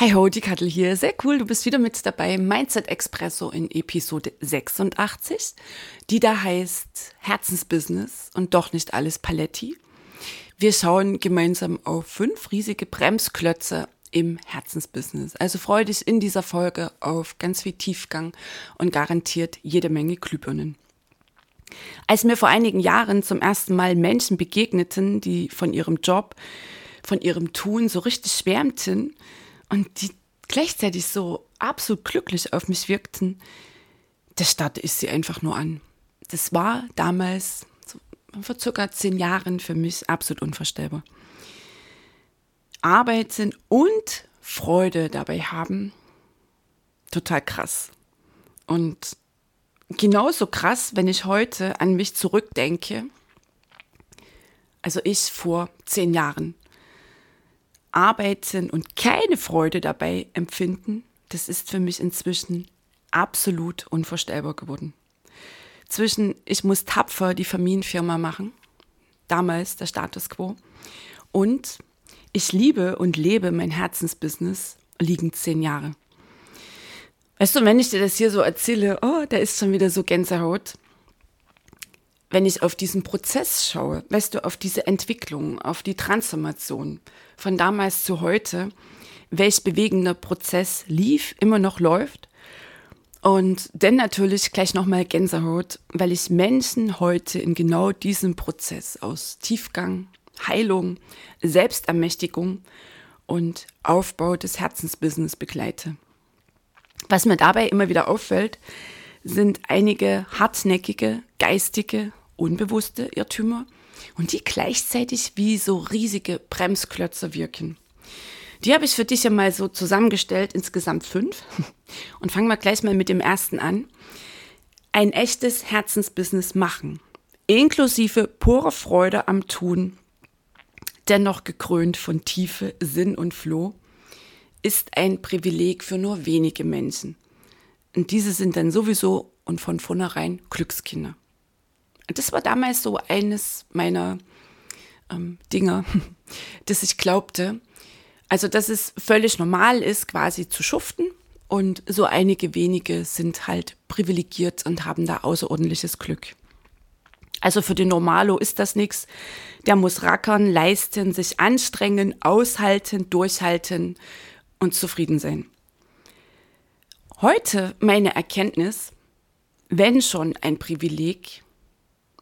Hi ho, die Kattel hier. Sehr cool, du bist wieder mit dabei. Mindset Expresso in Episode 86, die da heißt Herzensbusiness und doch nicht alles Paletti. Wir schauen gemeinsam auf fünf riesige Bremsklötze im Herzensbusiness. Also freue dich in dieser Folge auf ganz viel Tiefgang und garantiert jede Menge Glühbirnen. Als mir vor einigen Jahren zum ersten Mal Menschen begegneten, die von ihrem Job, von ihrem Tun so richtig schwärmten, und die gleichzeitig so absolut glücklich auf mich wirkten, da starrte ich sie einfach nur an. Das war damals, so vor circa zehn Jahren, für mich absolut unvorstellbar. Arbeiten und Freude dabei haben, total krass. Und genauso krass, wenn ich heute an mich zurückdenke, also ich vor zehn Jahren arbeiten und keine Freude dabei empfinden, das ist für mich inzwischen absolut unvorstellbar geworden. Zwischen ich muss tapfer die Familienfirma machen, damals der Status quo, und ich liebe und lebe mein Herzensbusiness, liegen zehn Jahre. Weißt du, wenn ich dir das hier so erzähle, oh, da ist schon wieder so Gänsehaut, wenn ich auf diesen Prozess schaue, weißt du, auf diese Entwicklung, auf die Transformation von damals zu heute, welch bewegender Prozess lief, immer noch läuft. Und dann natürlich gleich nochmal Gänsehaut, weil ich Menschen heute in genau diesem Prozess aus Tiefgang, Heilung, Selbstermächtigung und Aufbau des Herzensbusiness begleite. Was mir dabei immer wieder auffällt, sind einige hartnäckige, geistige, unbewusste Irrtümer und die gleichzeitig wie so riesige Bremsklötze wirken. Die habe ich für dich ja mal so zusammengestellt, insgesamt fünf. Und fangen wir gleich mal mit dem ersten an. Ein echtes Herzensbusiness machen, inklusive pure Freude am Tun, dennoch gekrönt von Tiefe, Sinn und Floh, ist ein Privileg für nur wenige Menschen. Und diese sind dann sowieso und von vornherein Glückskinder. Das war damals so eines meiner ähm, Dinge, dass ich glaubte, also dass es völlig normal ist, quasi zu schuften. Und so einige wenige sind halt privilegiert und haben da außerordentliches Glück. Also für den Normalo ist das nichts. Der muss rackern, leisten, sich anstrengen, aushalten, durchhalten und zufrieden sein. Heute meine Erkenntnis, wenn schon ein Privileg,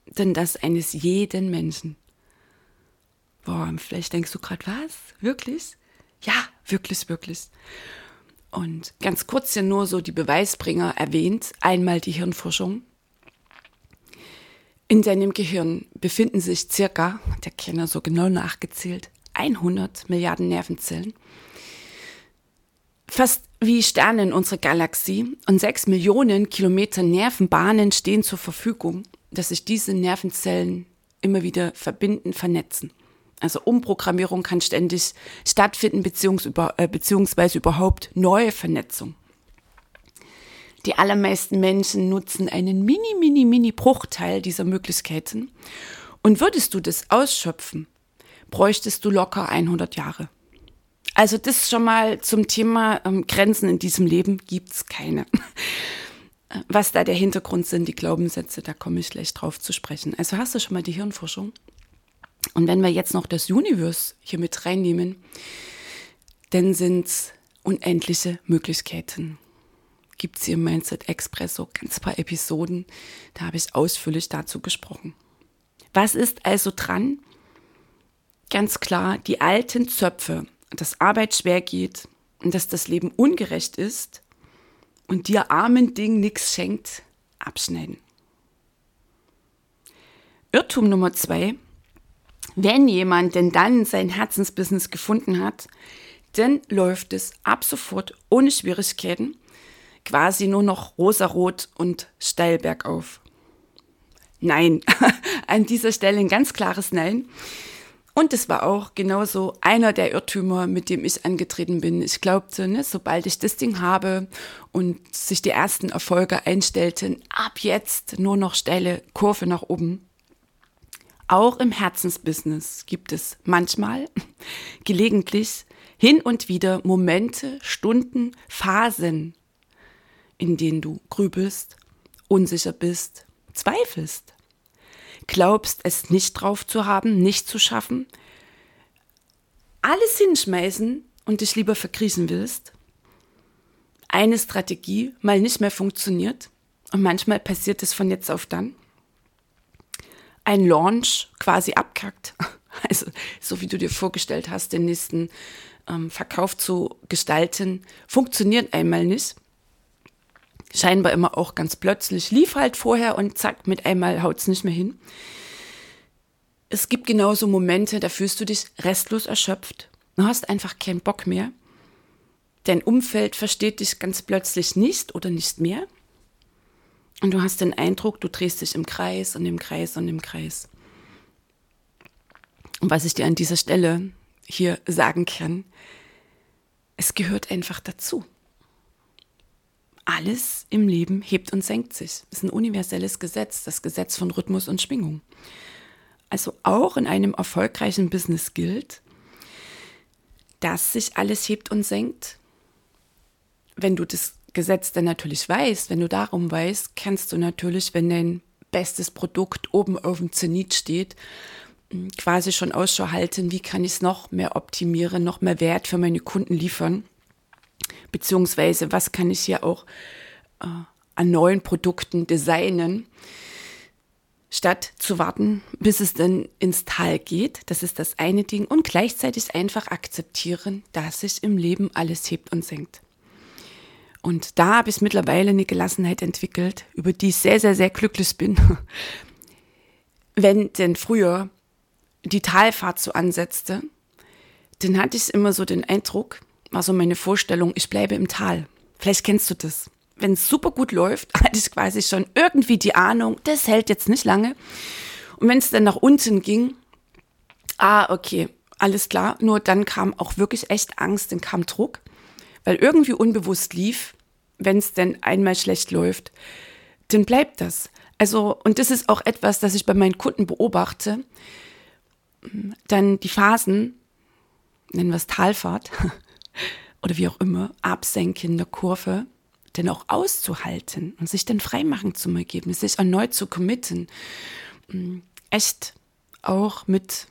denn das eines jeden Menschen. Boah, vielleicht denkst du gerade, was? Wirklich? Ja, wirklich, wirklich. Und ganz kurz ja nur so die Beweisbringer erwähnt. Einmal die Hirnforschung. In deinem Gehirn befinden sich circa, der Kenner so genau nachgezählt, 100 Milliarden Nervenzellen. Fast wie Sterne in unserer Galaxie und 6 Millionen Kilometer Nervenbahnen stehen zur Verfügung, dass sich diese Nervenzellen immer wieder verbinden, vernetzen. Also Umprogrammierung kann ständig stattfinden, äh, beziehungsweise überhaupt neue Vernetzung. Die allermeisten Menschen nutzen einen mini, mini, mini Bruchteil dieser Möglichkeiten. Und würdest du das ausschöpfen, bräuchtest du locker 100 Jahre. Also das schon mal zum Thema ähm, Grenzen in diesem Leben gibt's keine. Was da der Hintergrund sind, die Glaubenssätze, da komme ich gleich drauf zu sprechen. Also hast du schon mal die Hirnforschung? Und wenn wir jetzt noch das Universe hier mit reinnehmen, dann sind es unendliche Möglichkeiten. Gibt es hier im Mindset Express so ganz paar Episoden, da habe ich ausführlich dazu gesprochen. Was ist also dran? Ganz klar, die alten Zöpfe, dass Arbeit schwer geht und dass das Leben ungerecht ist, und dir armen Ding nichts schenkt, abschneiden. Irrtum Nummer zwei, wenn jemand denn dann sein Herzensbusiness gefunden hat, dann läuft es ab sofort ohne Schwierigkeiten, quasi nur noch rosarot und steil bergauf. Nein, an dieser Stelle ein ganz klares Nein. Und es war auch genauso einer der Irrtümer, mit dem ich angetreten bin. Ich glaubte, ne, sobald ich das Ding habe und sich die ersten Erfolge einstellten, ab jetzt nur noch steile Kurve nach oben. Auch im Herzensbusiness gibt es manchmal, gelegentlich, hin und wieder Momente, Stunden, Phasen, in denen du grübelst, unsicher bist, zweifelst glaubst, es nicht drauf zu haben, nicht zu schaffen, alles hinschmeißen und dich lieber verkriechen willst, eine Strategie mal nicht mehr funktioniert und manchmal passiert es von jetzt auf dann, ein Launch quasi abkackt, also so wie du dir vorgestellt hast, den nächsten ähm, Verkauf zu gestalten, funktioniert einmal nicht scheinbar immer auch ganz plötzlich, lief halt vorher und zack, mit einmal haut es nicht mehr hin. Es gibt genauso Momente, da fühlst du dich restlos erschöpft. Du hast einfach keinen Bock mehr. Dein Umfeld versteht dich ganz plötzlich nicht oder nicht mehr. Und du hast den Eindruck, du drehst dich im Kreis und im Kreis und im Kreis. Und was ich dir an dieser Stelle hier sagen kann, es gehört einfach dazu alles im Leben hebt und senkt sich. Das ist ein universelles Gesetz, das Gesetz von Rhythmus und Schwingung. Also auch in einem erfolgreichen Business gilt, dass sich alles hebt und senkt. Wenn du das Gesetz dann natürlich weißt, wenn du darum weißt, kannst du natürlich, wenn dein bestes Produkt oben auf dem Zenit steht, quasi schon Ausschau halten, wie kann ich es noch mehr optimieren, noch mehr Wert für meine Kunden liefern beziehungsweise was kann ich hier auch äh, an neuen Produkten designen, statt zu warten, bis es dann ins Tal geht. Das ist das eine Ding. Und gleichzeitig einfach akzeptieren, dass sich im Leben alles hebt und senkt. Und da habe ich mittlerweile eine Gelassenheit entwickelt, über die ich sehr, sehr, sehr glücklich bin. Wenn denn früher die Talfahrt so ansetzte, dann hatte ich immer so den Eindruck, war so meine Vorstellung, ich bleibe im Tal. Vielleicht kennst du das. Wenn es super gut läuft, hatte ich quasi schon irgendwie die Ahnung, das hält jetzt nicht lange. Und wenn es dann nach unten ging, ah, okay, alles klar. Nur dann kam auch wirklich echt Angst, dann kam Druck, weil irgendwie unbewusst lief, wenn es denn einmal schlecht läuft, dann bleibt das. Also, und das ist auch etwas, das ich bei meinen Kunden beobachte. Dann die Phasen, nennen wir es Talfahrt, oder wie auch immer, absenken der Kurve, denn auch auszuhalten und sich dann freimachen zum Ergebnis, sich erneut zu committen. Mm, echt auch mit,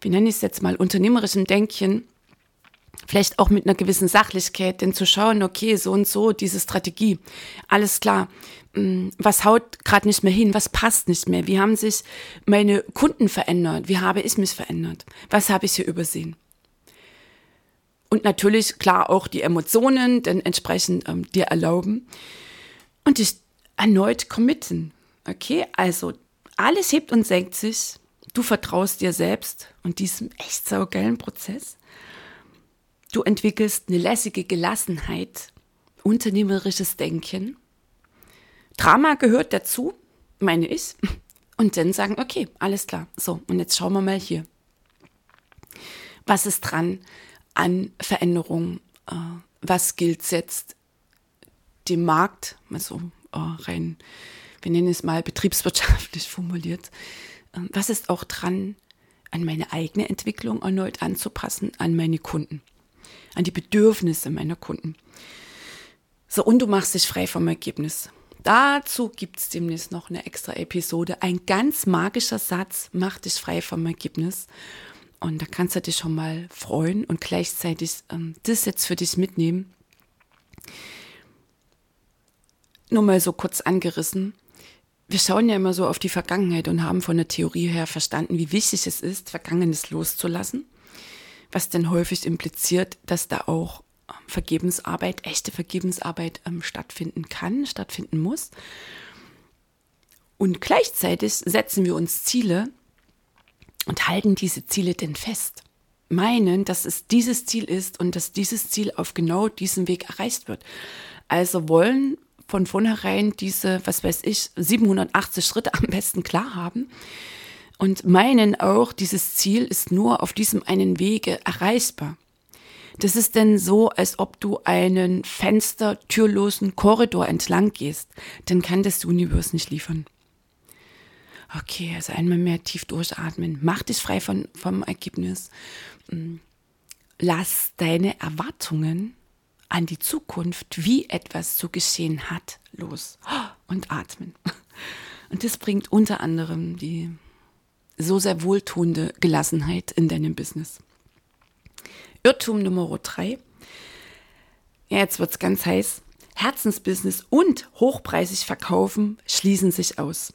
wie nenne ich es jetzt mal, unternehmerischem Denken, vielleicht auch mit einer gewissen Sachlichkeit, denn zu schauen, okay, so und so, diese Strategie, alles klar, mm, was haut gerade nicht mehr hin, was passt nicht mehr, wie haben sich meine Kunden verändert, wie habe ich mich verändert, was habe ich hier übersehen. Und natürlich, klar, auch die Emotionen dann entsprechend ähm, dir erlauben und dich erneut committen. Okay, also alles hebt und senkt sich. Du vertraust dir selbst und diesem echt saugeilen Prozess. Du entwickelst eine lässige Gelassenheit, unternehmerisches Denken. Drama gehört dazu, meine ich. Und dann sagen, okay, alles klar. So, und jetzt schauen wir mal hier. Was ist dran? An Veränderungen. Äh, was gilt jetzt dem Markt, also äh, rein, wir nennen es mal betriebswirtschaftlich formuliert, äh, was ist auch dran, an meine eigene Entwicklung erneut anzupassen, an meine Kunden, an die Bedürfnisse meiner Kunden. So, und du machst dich frei vom Ergebnis. Dazu gibt es demnächst noch eine extra Episode. Ein ganz magischer Satz, mach dich frei vom Ergebnis. Und da kannst du dich schon mal freuen und gleichzeitig ähm, das jetzt für dich mitnehmen. Nur mal so kurz angerissen. Wir schauen ja immer so auf die Vergangenheit und haben von der Theorie her verstanden, wie wichtig es ist, Vergangenes loszulassen. Was denn häufig impliziert, dass da auch ähm, Vergebensarbeit, echte Vergebensarbeit ähm, stattfinden kann, stattfinden muss. Und gleichzeitig setzen wir uns Ziele und halten diese Ziele denn fest. Meinen, dass es dieses Ziel ist und dass dieses Ziel auf genau diesem Weg erreicht wird. Also wollen von vornherein diese, was weiß ich, 780 Schritte am besten klar haben und meinen auch, dieses Ziel ist nur auf diesem einen Wege erreichbar. Das ist denn so, als ob du einen fenstertürlosen Korridor entlang gehst. Dann kann das Universum nicht liefern. Okay, also einmal mehr tief durchatmen. Mach dich frei von, vom Ergebnis. Mm. Lass deine Erwartungen an die Zukunft, wie etwas zu geschehen hat, los und atmen. Und das bringt unter anderem die so sehr wohltuende Gelassenheit in deinem Business. Irrtum Nummer drei. Ja, jetzt wird's ganz heiß. Herzensbusiness und hochpreisig verkaufen schließen sich aus.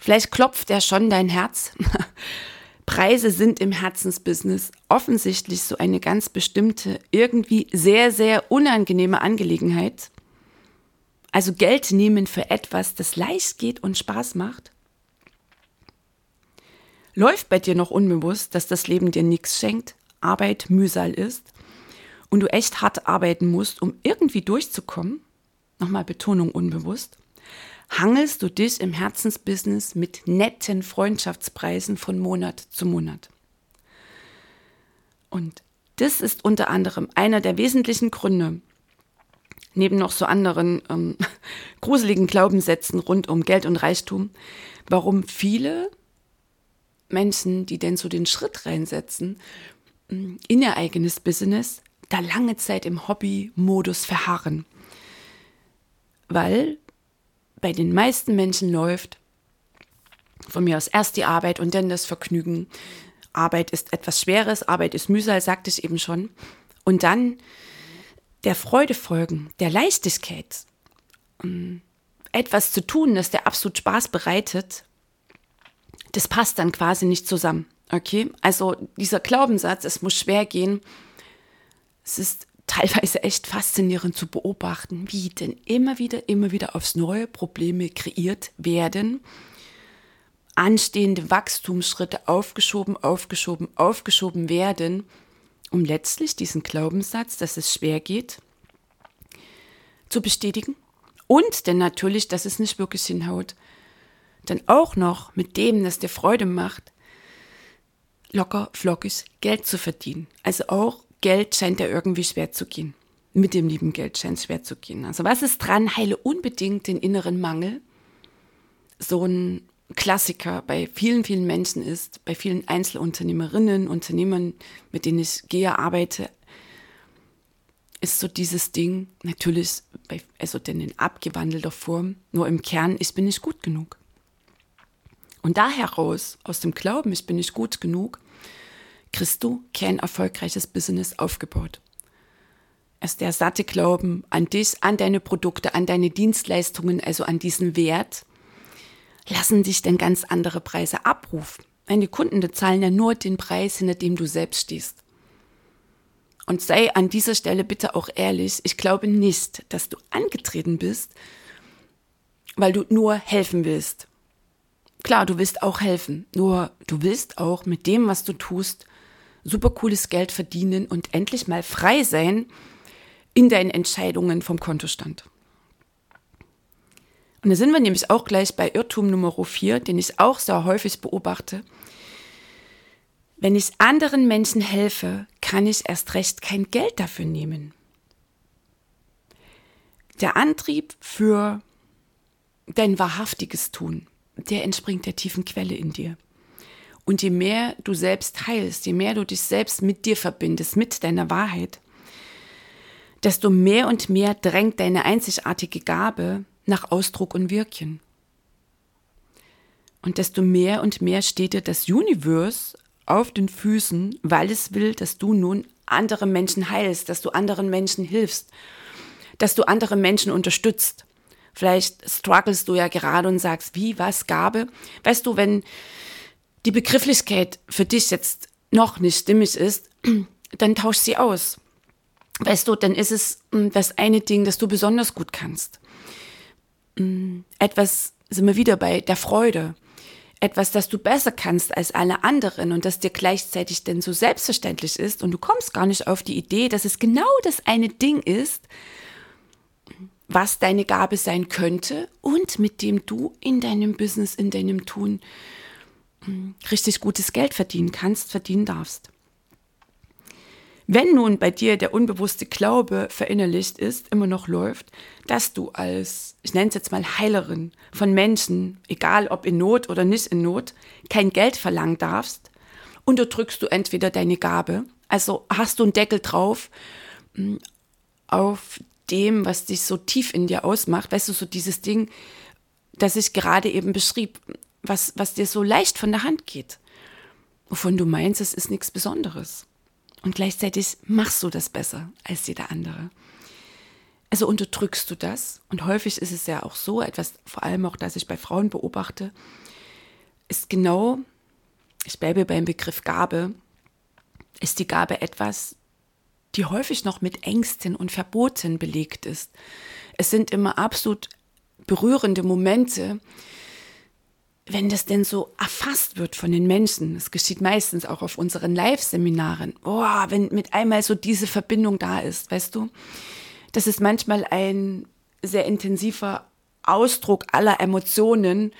Vielleicht klopft ja schon dein Herz. Preise sind im Herzensbusiness offensichtlich so eine ganz bestimmte, irgendwie sehr, sehr unangenehme Angelegenheit. Also Geld nehmen für etwas, das leicht geht und Spaß macht. Läuft bei dir noch unbewusst, dass das Leben dir nichts schenkt, Arbeit Mühsal ist und du echt hart arbeiten musst, um irgendwie durchzukommen? Nochmal Betonung unbewusst hangelst du dich im Herzensbusiness mit netten Freundschaftspreisen von Monat zu Monat. Und das ist unter anderem einer der wesentlichen Gründe, neben noch so anderen ähm, gruseligen Glaubenssätzen rund um Geld und Reichtum, warum viele Menschen, die denn so den Schritt reinsetzen mm, in ihr eigenes Business, da lange Zeit im Hobby-Modus verharren. Weil bei den meisten Menschen läuft von mir aus erst die Arbeit und dann das Vergnügen. Arbeit ist etwas Schweres, Arbeit ist Mühsal, sagte ich eben schon. Und dann der Freude folgen, der Leichtigkeit, ähm, etwas zu tun, das der absolut Spaß bereitet, das passt dann quasi nicht zusammen. Okay? Also dieser Glaubenssatz, es muss schwer gehen, es ist teilweise echt faszinierend zu beobachten, wie denn immer wieder, immer wieder aufs neue Probleme kreiert werden, anstehende Wachstumsschritte aufgeschoben, aufgeschoben, aufgeschoben werden, um letztlich diesen Glaubenssatz, dass es schwer geht, zu bestätigen und denn natürlich, dass es nicht wirklich hinhaut, dann auch noch mit dem, das dir Freude macht, locker, flockig Geld zu verdienen. Also auch Geld scheint ja irgendwie schwer zu gehen. Mit dem lieben Geld scheint es schwer zu gehen. Also was ist dran? Heile unbedingt den inneren Mangel. So ein Klassiker bei vielen, vielen Menschen ist, bei vielen Einzelunternehmerinnen, Unternehmern, mit denen ich gehe, arbeite, ist so dieses Ding, natürlich, bei, also denn in abgewandelter Form, nur im Kern, ich bin nicht gut genug. Und da heraus, aus dem Glauben, ich bin nicht gut genug, kriegst du kein erfolgreiches Business aufgebaut. Es der satte Glauben an dich, an deine Produkte, an deine Dienstleistungen, also an diesen Wert, lassen dich denn ganz andere Preise abrufen. Deine Kunden zahlen ja nur den Preis, hinter dem du selbst stehst. Und sei an dieser Stelle bitte auch ehrlich, ich glaube nicht, dass du angetreten bist, weil du nur helfen willst. Klar, du willst auch helfen, nur du willst auch mit dem, was du tust, super cooles Geld verdienen und endlich mal frei sein in deinen Entscheidungen vom Kontostand. Und da sind wir nämlich auch gleich bei Irrtum Nummer 4, den ich auch sehr häufig beobachte. Wenn ich anderen Menschen helfe, kann ich erst recht kein Geld dafür nehmen. Der Antrieb für dein wahrhaftiges Tun, der entspringt der tiefen Quelle in dir. Und je mehr du selbst heilst, je mehr du dich selbst mit dir verbindest, mit deiner Wahrheit, desto mehr und mehr drängt deine einzigartige Gabe nach Ausdruck und Wirkchen. Und desto mehr und mehr steht dir das Universe auf den Füßen, weil es will, dass du nun andere Menschen heilst, dass du anderen Menschen hilfst, dass du andere Menschen unterstützt. Vielleicht strugglest du ja gerade und sagst, wie, was, Gabe. Weißt du, wenn die Begrifflichkeit für dich jetzt noch nicht stimmig ist, dann tausch sie aus. Weißt du, dann ist es hm, das eine Ding, das du besonders gut kannst. Hm, etwas, sind wir wieder bei der Freude. Etwas, das du besser kannst als alle anderen und das dir gleichzeitig denn so selbstverständlich ist und du kommst gar nicht auf die Idee, dass es genau das eine Ding ist, was deine Gabe sein könnte und mit dem du in deinem Business, in deinem Tun richtig gutes Geld verdienen kannst, verdienen darfst. Wenn nun bei dir der unbewusste Glaube verinnerlicht ist, immer noch läuft, dass du als, ich nenne es jetzt mal Heilerin von Menschen, egal ob in Not oder nicht in Not, kein Geld verlangen darfst, unterdrückst du entweder deine Gabe, also hast du einen Deckel drauf hm, auf dem, was dich so tief in dir ausmacht, weißt du, so dieses Ding, das ich gerade eben beschrieb, was, was dir so leicht von der Hand geht, wovon du meinst, es ist nichts Besonderes. Und gleichzeitig machst du das besser als jeder andere. Also unterdrückst du das. Und häufig ist es ja auch so, etwas, vor allem auch, das ich bei Frauen beobachte, ist genau, ich bleibe beim Begriff Gabe, ist die Gabe etwas, die häufig noch mit Ängsten und Verboten belegt ist. Es sind immer absolut berührende Momente, wenn das denn so erfasst wird von den Menschen, das geschieht meistens auch auf unseren Live-Seminaren, oh, wenn mit einmal so diese Verbindung da ist, weißt du, das ist manchmal ein sehr intensiver Ausdruck aller Emotionen.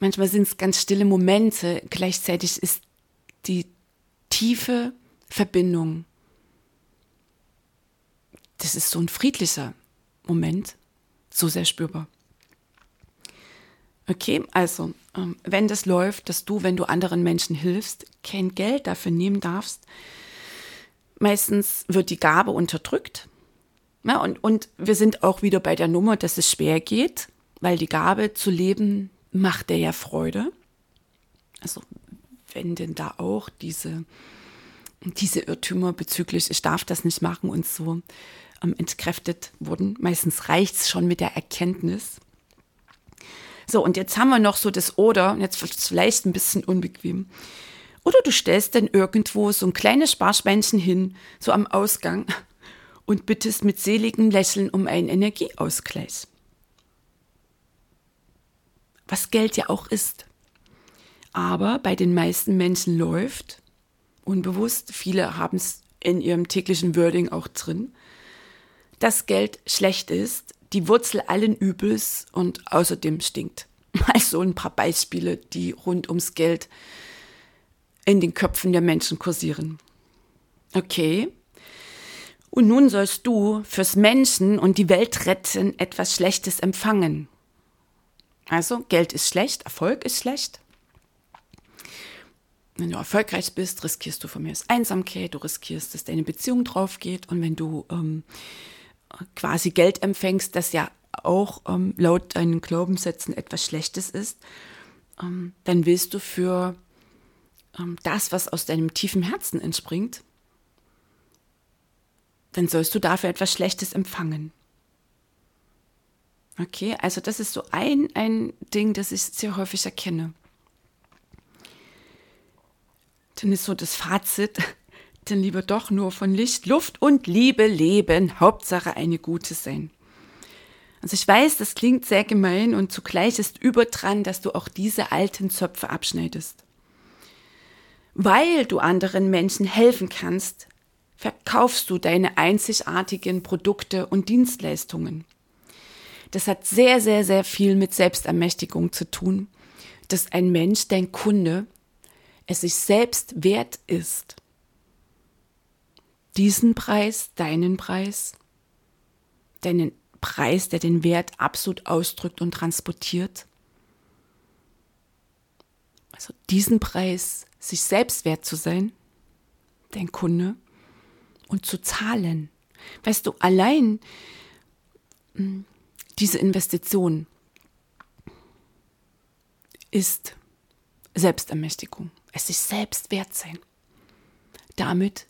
Manchmal sind es ganz stille Momente. Gleichzeitig ist die tiefe Verbindung. Das ist so ein friedlicher Moment, so sehr spürbar. Okay, also, ähm, wenn das läuft, dass du, wenn du anderen Menschen hilfst, kein Geld dafür nehmen darfst, meistens wird die Gabe unterdrückt. Ja, und, und wir sind auch wieder bei der Nummer, dass es schwer geht, weil die Gabe zu leben macht dir ja Freude. Also, wenn denn da auch diese, diese Irrtümer bezüglich, ich darf das nicht machen und so ähm, entkräftet wurden. Meistens reicht es schon mit der Erkenntnis. So, und jetzt haben wir noch so das Oder, jetzt wird es vielleicht ein bisschen unbequem. Oder du stellst dann irgendwo so ein kleines Sparschweinchen hin, so am Ausgang, und bittest mit seligem Lächeln um einen Energieausgleich. Was Geld ja auch ist. Aber bei den meisten Menschen läuft, unbewusst, viele haben es in ihrem täglichen Wording auch drin, dass Geld schlecht ist, die Wurzel allen Übels und außerdem stinkt. Mal so ein paar Beispiele, die rund ums Geld in den Köpfen der Menschen kursieren. Okay. Und nun sollst du fürs Menschen und die Welt retten etwas Schlechtes empfangen. Also, Geld ist schlecht, Erfolg ist schlecht. Wenn du erfolgreich bist, riskierst du von mir Einsamkeit, du riskierst, dass deine Beziehung drauf geht. Und wenn du ähm, quasi Geld empfängst, das ja auch ähm, laut deinen Glaubenssätzen etwas Schlechtes ist, ähm, dann willst du für ähm, das, was aus deinem tiefen Herzen entspringt, dann sollst du dafür etwas Schlechtes empfangen. Okay, also das ist so ein, ein Ding, das ich sehr häufig erkenne. Dann ist so das Fazit, dann lieber doch nur von Licht, Luft und Liebe leben. Hauptsache eine gute sein. Also ich weiß, das klingt sehr gemein und zugleich ist über dran, dass du auch diese alten Zöpfe abschneidest. Weil du anderen Menschen helfen kannst, verkaufst du deine einzigartigen Produkte und Dienstleistungen. Das hat sehr, sehr, sehr viel mit Selbstermächtigung zu tun, dass ein Mensch, dein Kunde, es sich selbst wert ist, diesen Preis, deinen Preis, deinen Preis, der den Wert absolut ausdrückt und transportiert. Also diesen Preis, sich selbst wert zu sein, dein Kunde, und zu zahlen. Weißt du, allein hm, diese Investition ist Selbstermächtigung. Es ist selbst wert sein. Damit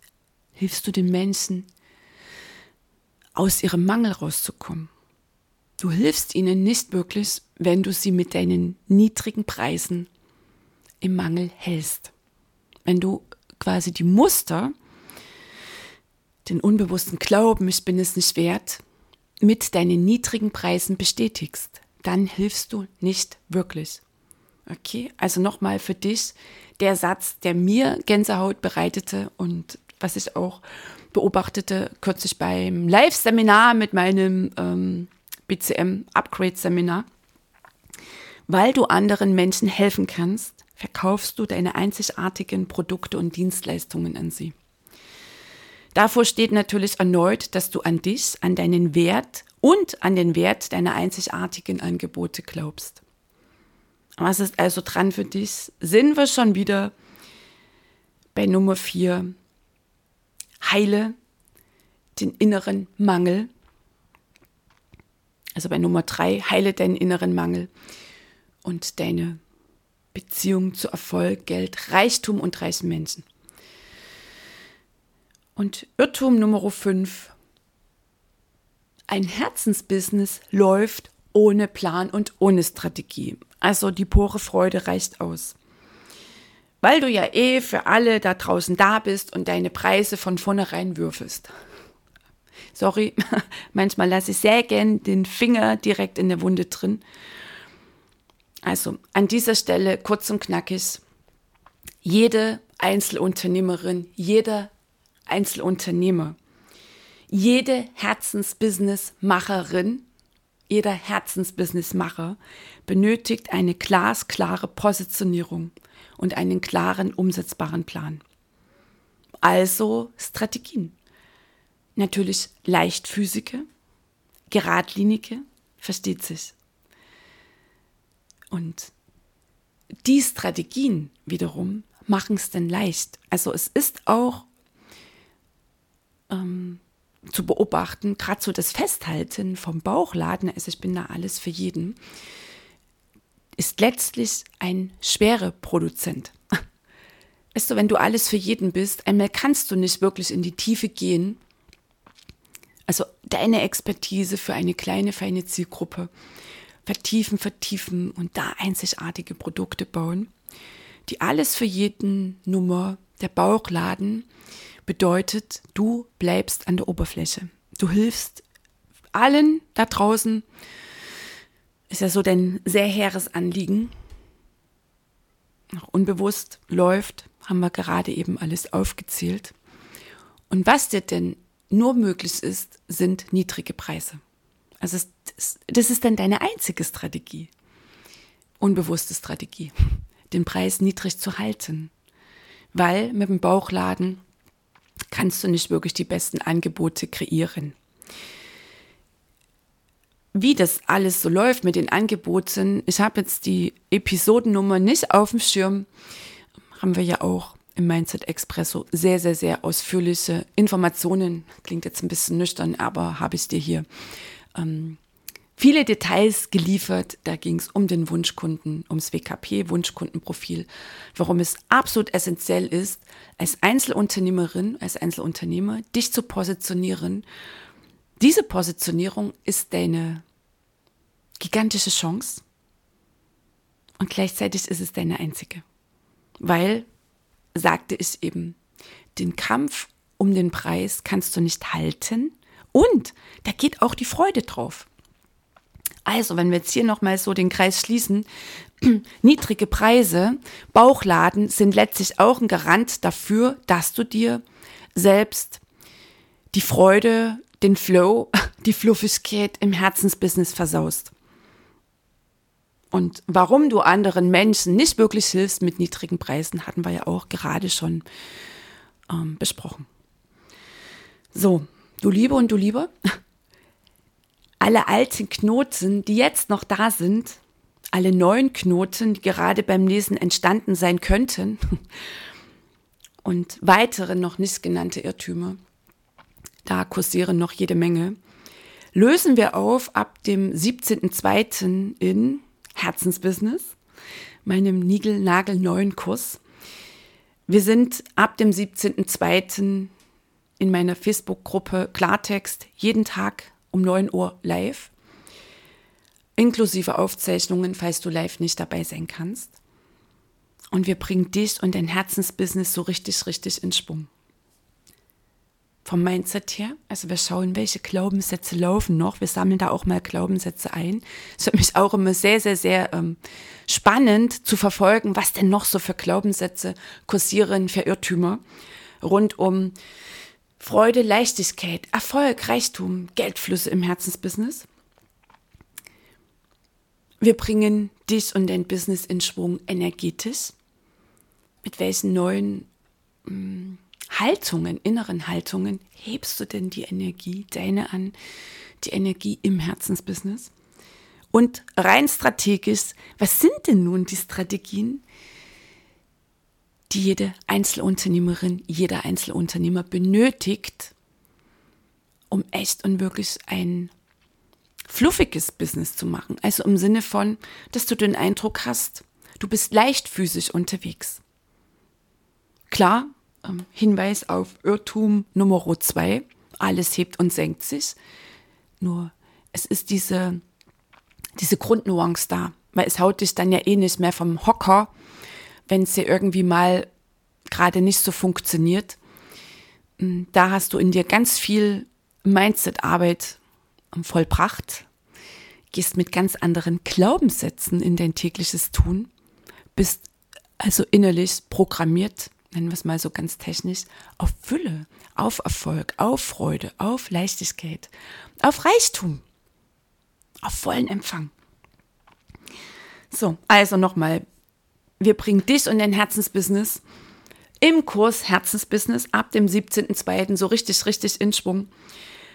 hilfst du den Menschen, aus ihrem Mangel rauszukommen. Du hilfst ihnen nicht wirklich, wenn du sie mit deinen niedrigen Preisen im Mangel hältst. Wenn du quasi die Muster, den unbewussten Glauben, ich bin es nicht wert, mit deinen niedrigen Preisen bestätigst. dann hilfst du nicht wirklich. Okay, also nochmal für dich der Satz, der mir Gänsehaut bereitete und was ich auch beobachtete kürzlich beim Live-Seminar mit meinem ähm, BCM-Upgrade-Seminar. Weil du anderen Menschen helfen kannst, verkaufst du deine einzigartigen Produkte und Dienstleistungen an sie. Davor steht natürlich erneut, dass du an dich, an deinen Wert und an den Wert deiner einzigartigen Angebote glaubst. Was ist also dran für dich? Sind wir schon wieder bei Nummer vier. Heile den inneren Mangel. Also bei Nummer drei, heile deinen inneren Mangel und deine Beziehung zu Erfolg, Geld, Reichtum und reichen Menschen. Und Irrtum Nummer 5. Ein Herzensbusiness läuft ohne Plan und ohne Strategie. Also die pure Freude reicht aus. Weil du ja eh für alle da draußen da bist und deine Preise von vornherein würfelst. Sorry, manchmal lasse ich sehr gern den Finger direkt in der Wunde drin. Also an dieser Stelle kurz und knackig. Jede Einzelunternehmerin, jeder Einzelunternehmer, jede Herzensbusinessmacherin, jeder Herzensbusinessmacher benötigt eine glasklare Positionierung und einen klaren, umsetzbaren Plan. Also Strategien. Natürlich leichtfüßige, geradlinige, versteht sich. Und die Strategien wiederum machen es denn leicht. Also es ist auch ähm, zu beobachten, gerade so das Festhalten vom Bauchladen, also ich bin da alles für jeden, ist letztlich ein schwere Produzent. Weißt du, wenn du alles für jeden bist, einmal kannst du nicht wirklich in die Tiefe gehen. Also deine Expertise für eine kleine, feine Zielgruppe vertiefen, vertiefen und da einzigartige Produkte bauen, die alles für jeden Nummer, der Bauchladen, bedeutet, du bleibst an der Oberfläche. Du hilfst allen da draußen. Ist ja so dein sehr hehres Anliegen. Auch unbewusst läuft, haben wir gerade eben alles aufgezählt. Und was dir denn nur möglich ist, sind niedrige Preise. Also das ist dann deine einzige Strategie. Unbewusste Strategie. Den Preis niedrig zu halten. Weil mit dem Bauchladen kannst du nicht wirklich die besten Angebote kreieren. Wie das alles so läuft mit den Angeboten, ich habe jetzt die Episodennummer nicht auf dem Schirm, haben wir ja auch im Mindset Expresso sehr, sehr, sehr ausführliche Informationen. Klingt jetzt ein bisschen nüchtern, aber habe ich dir hier ähm, viele Details geliefert. Da ging es um den Wunschkunden, ums WKP, Wunschkundenprofil, warum es absolut essentiell ist, als Einzelunternehmerin, als Einzelunternehmer, dich zu positionieren. Diese Positionierung ist deine gigantische Chance und gleichzeitig ist es deine einzige. Weil, sagte ich eben, den Kampf um den Preis kannst du nicht halten und da geht auch die Freude drauf. Also, wenn wir jetzt hier nochmal so den Kreis schließen, niedrige Preise, Bauchladen sind letztlich auch ein Garant dafür, dass du dir selbst die Freude, den Flow, die Fluffigkeit im Herzensbusiness versaust. Und warum du anderen Menschen nicht wirklich hilfst mit niedrigen Preisen, hatten wir ja auch gerade schon ähm, besprochen. So, du Liebe und du Liebe, alle alten Knoten, die jetzt noch da sind, alle neuen Knoten, die gerade beim Lesen entstanden sein könnten und weitere noch nicht genannte Irrtümer, da kursieren noch jede Menge, lösen wir auf ab dem 17.02. in Herzensbusiness, meinem Nigel-Nagel-neuen Kurs. Wir sind ab dem 17.02. in meiner Facebook-Gruppe Klartext jeden Tag um 9 Uhr live, inklusive Aufzeichnungen, falls du live nicht dabei sein kannst. Und wir bringen dich und dein Herzensbusiness so richtig, richtig in Schwung. Vom Mindset her. Also wir schauen, welche Glaubenssätze laufen noch. Wir sammeln da auch mal Glaubenssätze ein. Es für mich auch immer sehr, sehr, sehr ähm, spannend zu verfolgen, was denn noch so für Glaubenssätze kursieren, für Irrtümer rund um Freude, Leichtigkeit, Erfolg, Reichtum, Geldflüsse im Herzensbusiness. Wir bringen dich und dein Business in Schwung energetisch. Mit welchen neuen mh, hm, Haltungen, inneren Haltungen hebst du denn die Energie, deine an, die Energie im Herzensbusiness? Und rein strategisch, was sind denn nun die Strategien, die jede Einzelunternehmerin, jeder Einzelunternehmer benötigt, um echt und wirklich ein fluffiges Business zu machen? Also im Sinne von, dass du den Eindruck hast, du bist leichtfüßig unterwegs. Klar, Hinweis auf Irrtum Nummer zwei. Alles hebt und senkt sich. Nur es ist diese, diese Grundnuance da, weil es haut dich dann ja eh nicht mehr vom Hocker, wenn es dir irgendwie mal gerade nicht so funktioniert. Mm, da hast du in dir ganz viel Mindset-Arbeit vollbracht, gehst mit ganz anderen Glaubenssätzen in dein tägliches Tun, bist also innerlich programmiert nennen wir es mal so ganz technisch, auf Fülle, auf Erfolg, auf Freude, auf Leichtigkeit, auf Reichtum, auf vollen Empfang. So, also nochmal, wir bringen dich und dein Herzensbusiness im Kurs Herzensbusiness ab dem 17.02. so richtig, richtig in Schwung,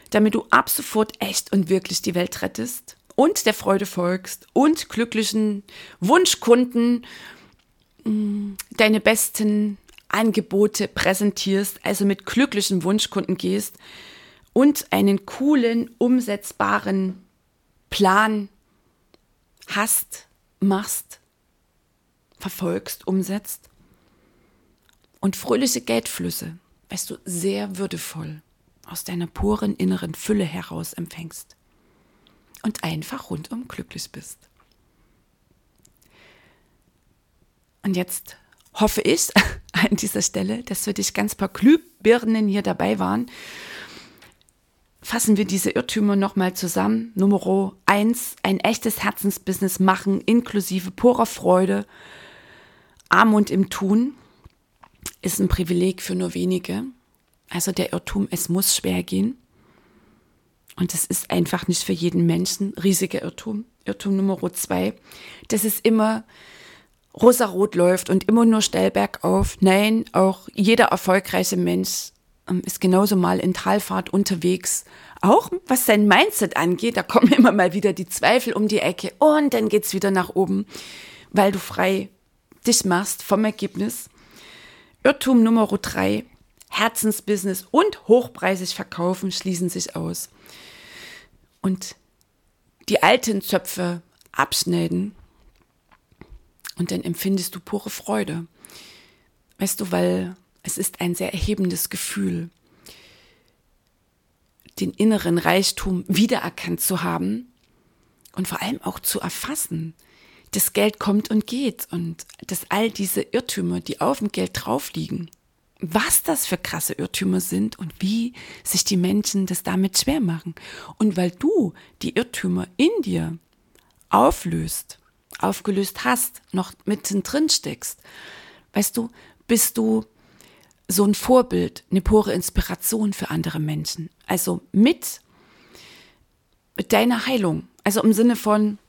damit du ab sofort echt und wirklich die Welt rettest und der Freude folgst und glücklichen Wunschkunden mm, deine besten Angebote präsentierst, also mit glücklichen Wunschkunden gehst und einen coolen, umsetzbaren Plan hast, machst, verfolgst, umsetzt und fröhliche Geldflüsse, weißt du, sehr würdevoll aus deiner puren inneren Fülle heraus empfängst und einfach rundum glücklich bist. Und jetzt hoffe ich an dieser Stelle, dass für dich ganz paar Glühbirnen hier dabei waren. Fassen wir diese Irrtümer nochmal zusammen. Nummer eins, ein echtes Herzensbusiness machen, inklusive purer Freude, Armut im Tun, ist ein Privileg für nur wenige. Also der Irrtum, es muss schwer gehen. Und es ist einfach nicht für jeden Menschen. Riesiger Irrtum. Irrtum Nummer zwei, das ist immer rosarot läuft und immer nur steil bergauf. Nein, auch jeder erfolgreiche Mensch ähm, ist genauso mal in Talfahrt unterwegs. Auch was sein Mindset angeht, da kommen immer mal wieder die Zweifel um die Ecke und dann geht's wieder nach oben, weil du frei dich machst vom Ergebnis. Irrtum Nummer drei, Herzensbusiness und hochpreisig verkaufen schließen sich aus. Und die alten Zöpfe abschneiden und dann empfindest du pure Freude. Weißt du, weil es ist ein sehr erhebendes Gefühl, den inneren Reichtum wiedererkannt zu haben und vor allem auch zu erfassen. Das Geld kommt und geht und dass all diese Irrtümer, die auf dem Geld drauf liegen, was das für krasse Irrtümer sind und wie sich die Menschen das damit schwer machen. Und weil du die Irrtümer in dir auflöst, aufgelöst hast, noch mittendrin steckst, weißt du, bist du so ein Vorbild, eine pure Inspiration für andere Menschen. Also mit, mit deiner Heilung, also im Sinne von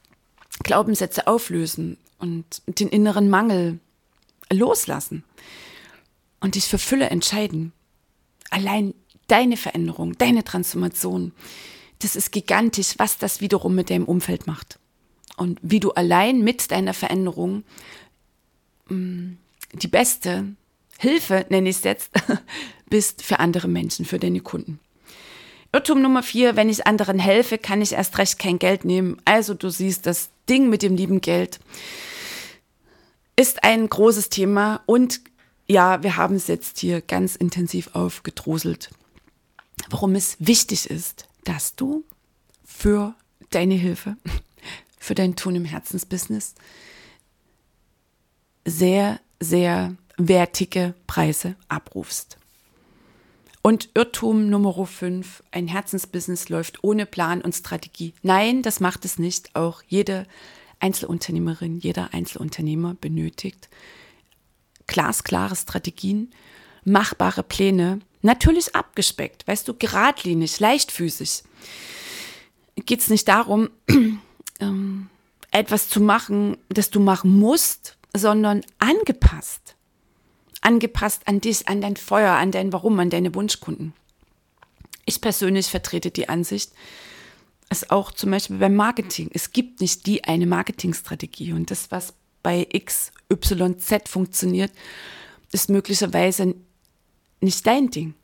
Glaubenssätze auflösen und den inneren Mangel loslassen und dich für Fülle entscheiden. Allein deine Veränderung, deine Transformation, das ist gigantisch, was das wiederum mit deinem Umfeld macht und wie du allein mit deiner Veränderung mm, die beste Hilfe, nenne ich es jetzt, bist für andere Menschen, für deine Kunden. Irrtum Nummer vier, wenn ich anderen helfe, kann ich erst recht kein Geld nehmen. Also du siehst, das Ding mit dem lieben Geld ist ein großes Thema und ja, wir haben es jetzt hier ganz intensiv aufgedroselt, warum es wichtig ist, dass du für deine Hilfe für dein Tun im Herzensbusiness sehr, sehr wertige Preise abrufst. Und Irrtum Nummer 5, ein Herzensbusiness läuft ohne Plan und Strategie. Nein, das macht es nicht. Auch jede Einzelunternehmerin, jeder Einzelunternehmer benötigt glasklare Strategien, machbare Pläne, natürlich abgespeckt, weißt du, geradlinig, leichtfüßig. Geht es nicht darum, ähm, etwas zu machen, das du machen musst, sondern angepasst angepasst an dich, an dein Feuer, an dein Warum, an deine Wunschkunden. Ich persönlich vertrete die Ansicht, es auch zum Beispiel beim Marketing, es gibt nicht die eine Marketingstrategie und das, was bei X, Y, Z funktioniert, ist möglicherweise nicht dein Ding.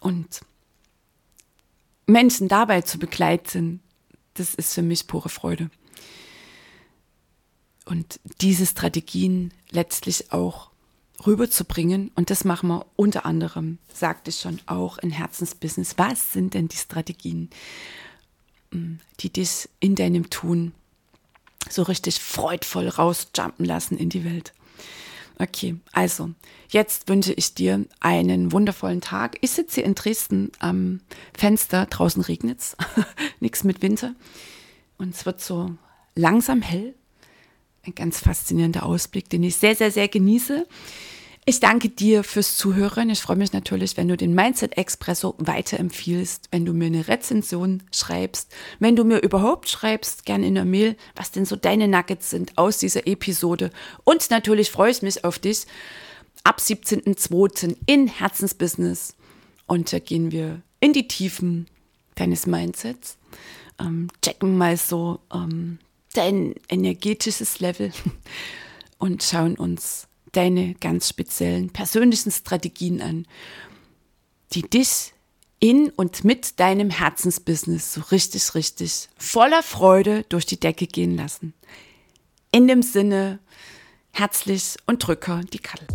Und Menschen dabei zu begleiten, das ist für mich pure Freude und diese Strategien letztlich auch rüberzubringen. Und das machen wir unter anderem, sagte ich schon, auch in Herzensbusiness. Was sind denn die Strategien, mm, die dich in deinem Tun so richtig freudvoll rausjumpen lassen in die Welt? Okay, also jetzt wünsche ich dir einen wundervollen Tag. Ich sitze hier in Dresden am Fenster, draußen regnet es, nichts mit Winter. Und es wird so langsam hell ein ganz faszinierender Ausblick, den ich sehr, sehr, sehr genieße. Ich danke dir fürs Zuhören. Ich freue mich natürlich, wenn du den Mindset Expresso weiterempfiehlst, wenn du mir eine Rezension schreibst, wenn du mir überhaupt schreibst, gerne in der Mail, was denn so deine Nuggets sind aus dieser Episode. Und natürlich freue ich mich auf dich ab 17.02. in Herzensbusiness. Und da gehen wir in die Tiefen deines Mindsets, ähm, checken mal so ähm, dein energetisches Level und schauen uns deine ganz speziellen persönlichen Strategien an, die dich in und mit deinem Herzensbusiness so richtig, richtig voller Freude durch die Decke gehen lassen. In dem Sinne, herzlich und drücker die Kattel.